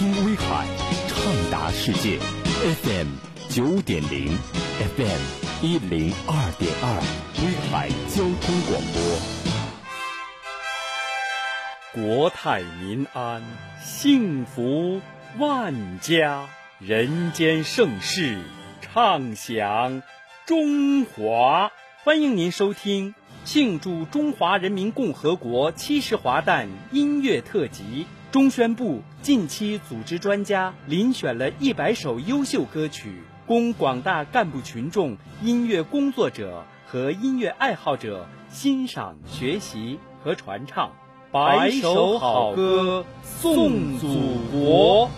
听威海，畅达世界，FM 九点零，FM 一零二点二，威海交通广播，国泰民安，幸福万家，人间盛世，畅享中华。欢迎您收听庆祝中华人民共和国七十华诞音乐特辑。中宣部近期组织专家遴选了一百首优秀歌曲，供广大干部群众、音乐工作者和音乐爱好者欣赏、学习和传唱。百首好歌送祖国。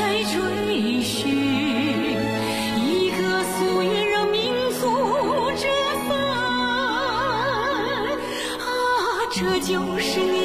在追寻一个夙愿让民族振奋啊这就是你。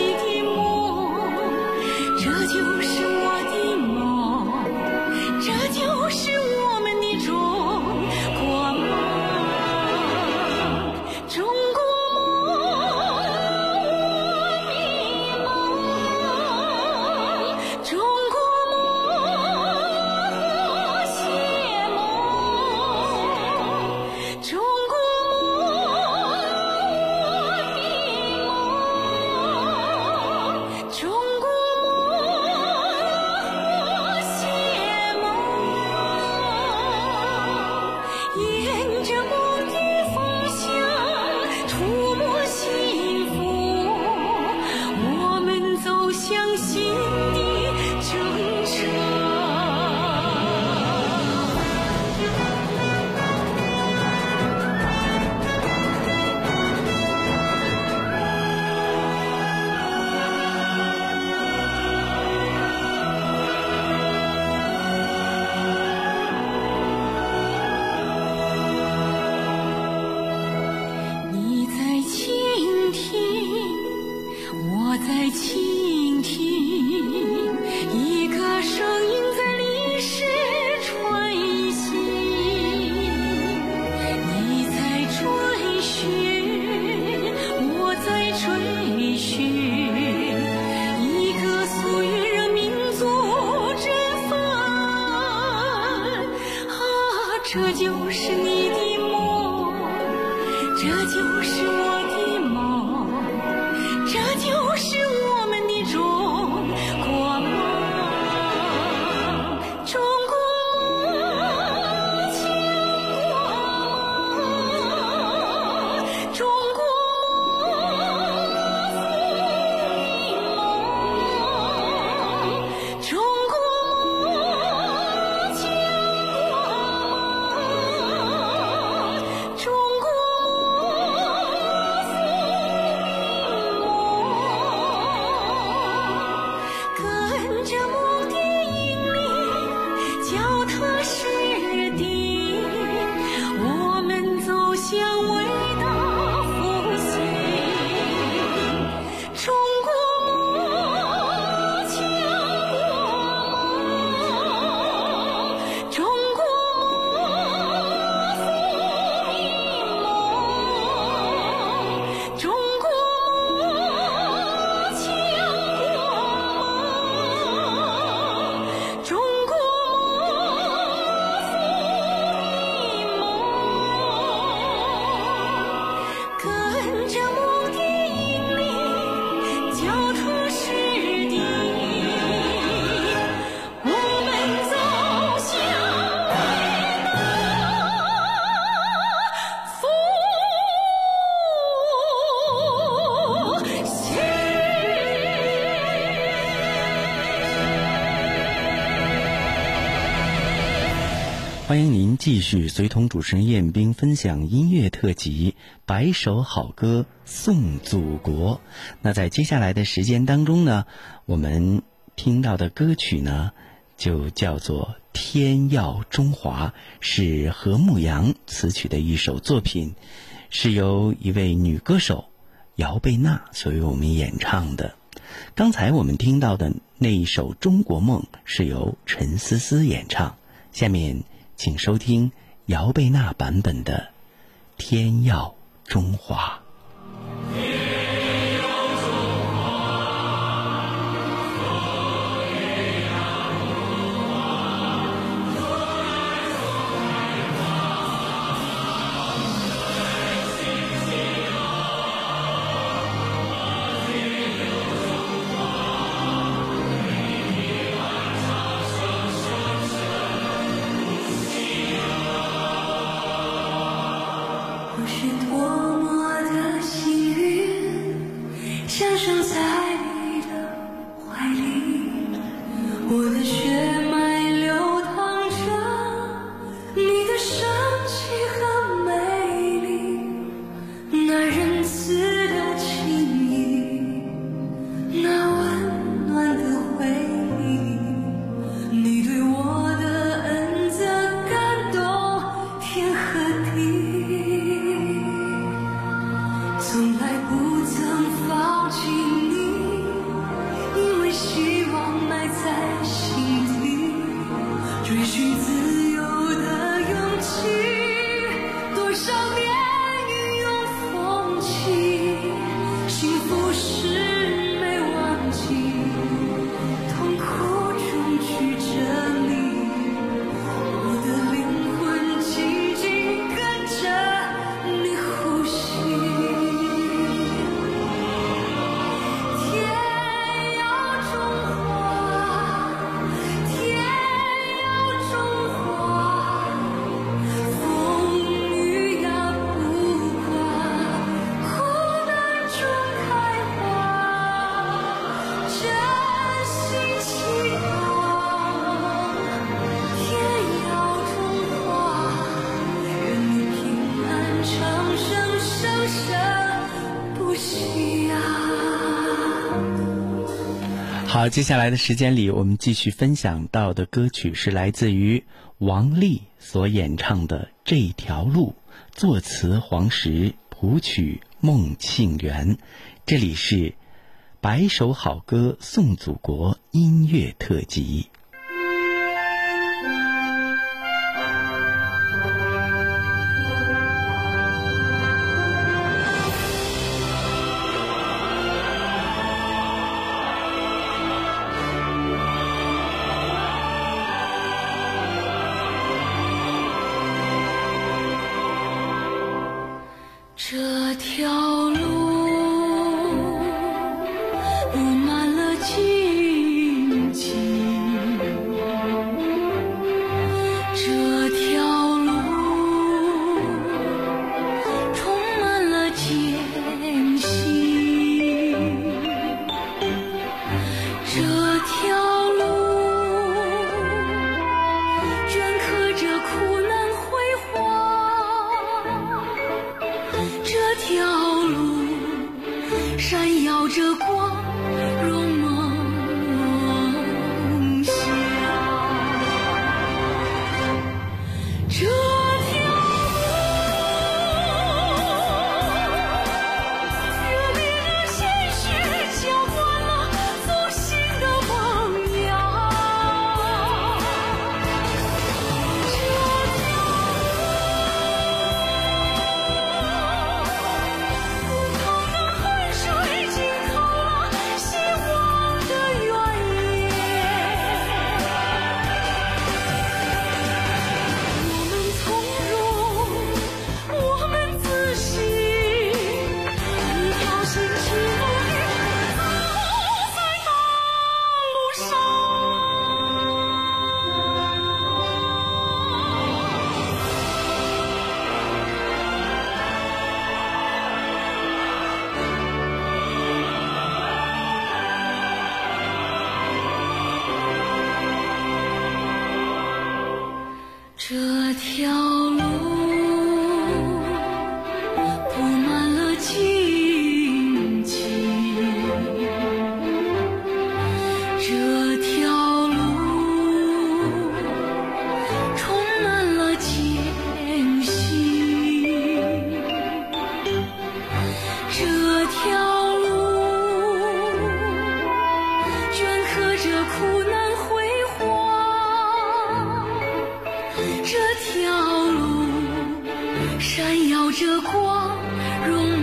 Te. 欢迎您继续随同主持人燕兵分享音乐特辑《百首好歌颂祖国》。那在接下来的时间当中呢，我们听到的歌曲呢，就叫做《天耀中华》，是何牧阳词曲的一首作品，是由一位女歌手姚贝娜所为我们演唱的。刚才我们听到的那一首《中国梦》是由陈思思演唱，下面。请收听姚贝娜版本的《天耀中华》。接下来的时间里，我们继续分享到的歌曲是来自于王丽所演唱的《这条路》，作词黄石，谱曲孟庆元。这里是《百首好歌送祖国》音乐特辑。这条这光荣。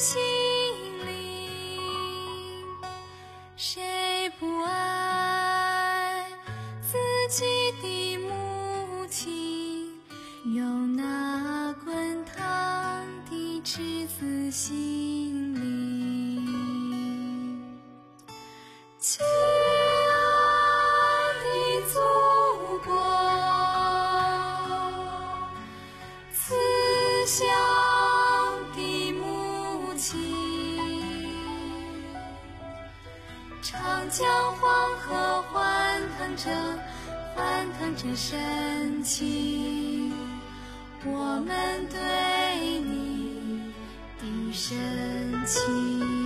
心里谁不爱自己？将黄河欢腾着，欢腾着深情，我们对你的深情。